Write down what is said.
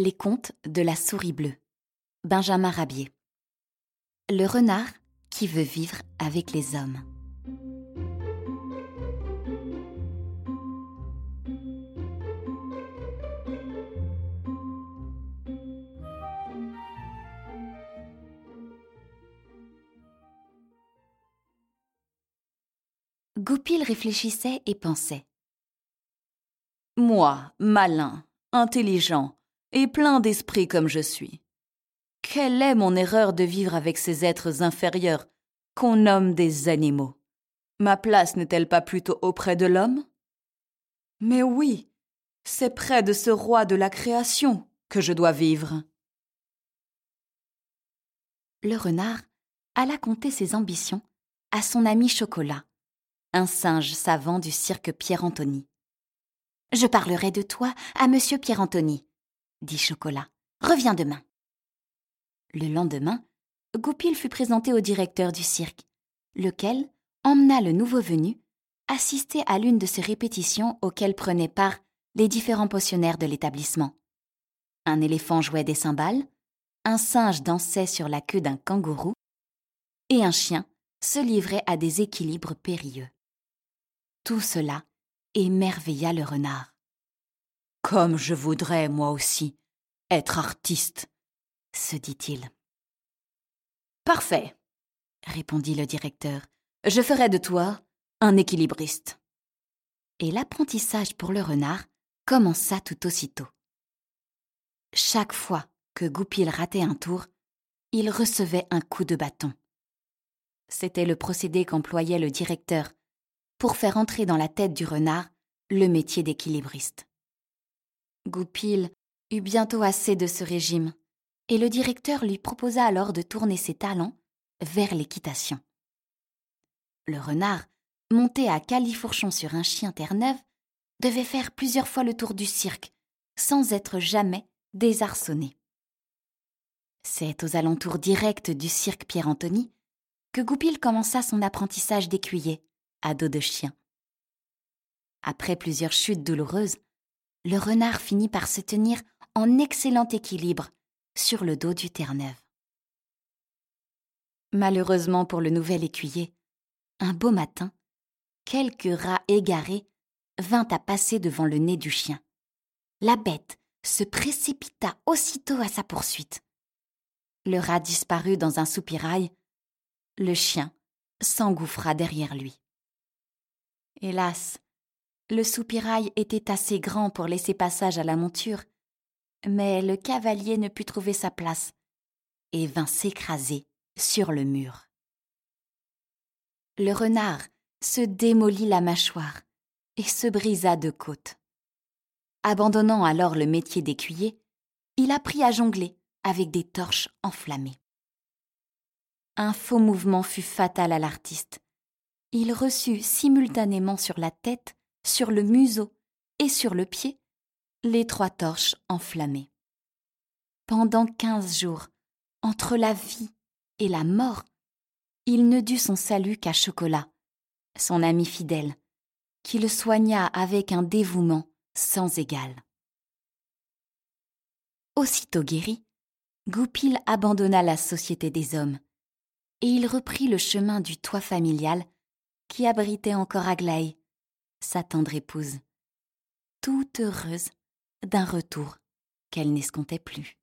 Les contes de la souris bleue. Benjamin Rabier. Le renard qui veut vivre avec les hommes. Goupil réfléchissait et pensait. Moi, malin, intelligent et plein d'esprit comme je suis. Quelle est mon erreur de vivre avec ces êtres inférieurs qu'on nomme des animaux? Ma place n'est-elle pas plutôt auprès de l'homme? Mais oui, c'est près de ce roi de la création que je dois vivre. Le renard alla conter ses ambitions à son ami Chocolat, un singe savant du cirque Pierre-Anthony. Je parlerai de toi à monsieur Pierre-Anthony, dit Chocolat. Reviens demain. Le lendemain, Goupil fut présenté au directeur du cirque, lequel emmena le nouveau venu assister à l'une de ces répétitions auxquelles prenaient part les différents potionnaires de l'établissement. Un éléphant jouait des cymbales, un singe dansait sur la queue d'un kangourou, et un chien se livrait à des équilibres périlleux. Tout cela émerveilla le renard. Comme je voudrais, moi aussi, être artiste, se dit-il. Parfait, répondit le directeur. Je ferai de toi un équilibriste. Et l'apprentissage pour le renard commença tout aussitôt. Chaque fois que Goupil ratait un tour, il recevait un coup de bâton. C'était le procédé qu'employait le directeur pour faire entrer dans la tête du renard le métier d'équilibriste. Goupil eut bientôt assez de ce régime, et le directeur lui proposa alors de tourner ses talents vers l'équitation. Le renard, monté à califourchon sur un chien terre-neuve, devait faire plusieurs fois le tour du cirque, sans être jamais désarçonné. C'est aux alentours directs du cirque Pierre-Anthony que Goupil commença son apprentissage d'écuyer à dos de chien. Après plusieurs chutes douloureuses, le renard finit par se tenir en excellent équilibre sur le dos du Terre-Neuve. Malheureusement pour le nouvel écuyer, un beau matin, quelque rat égaré vint à passer devant le nez du chien. La bête se précipita aussitôt à sa poursuite. Le rat disparut dans un soupirail. Le chien s'engouffra derrière lui. Hélas, le soupirail était assez grand pour laisser passage à la monture, mais le cavalier ne put trouver sa place et vint s'écraser sur le mur. Le renard se démolit la mâchoire et se brisa de côtes. Abandonnant alors le métier d'écuyer, il apprit à jongler avec des torches enflammées. Un faux mouvement fut fatal à l'artiste. Il reçut simultanément sur la tête sur le museau et sur le pied les trois torches enflammées. Pendant quinze jours, entre la vie et la mort, il ne dut son salut qu'à Chocolat, son ami fidèle, qui le soigna avec un dévouement sans égal. Aussitôt guéri, Goupil abandonna la société des hommes, et il reprit le chemin du toit familial qui abritait encore Aglaé, sa tendre épouse, toute heureuse d'un retour qu'elle n'escomptait plus.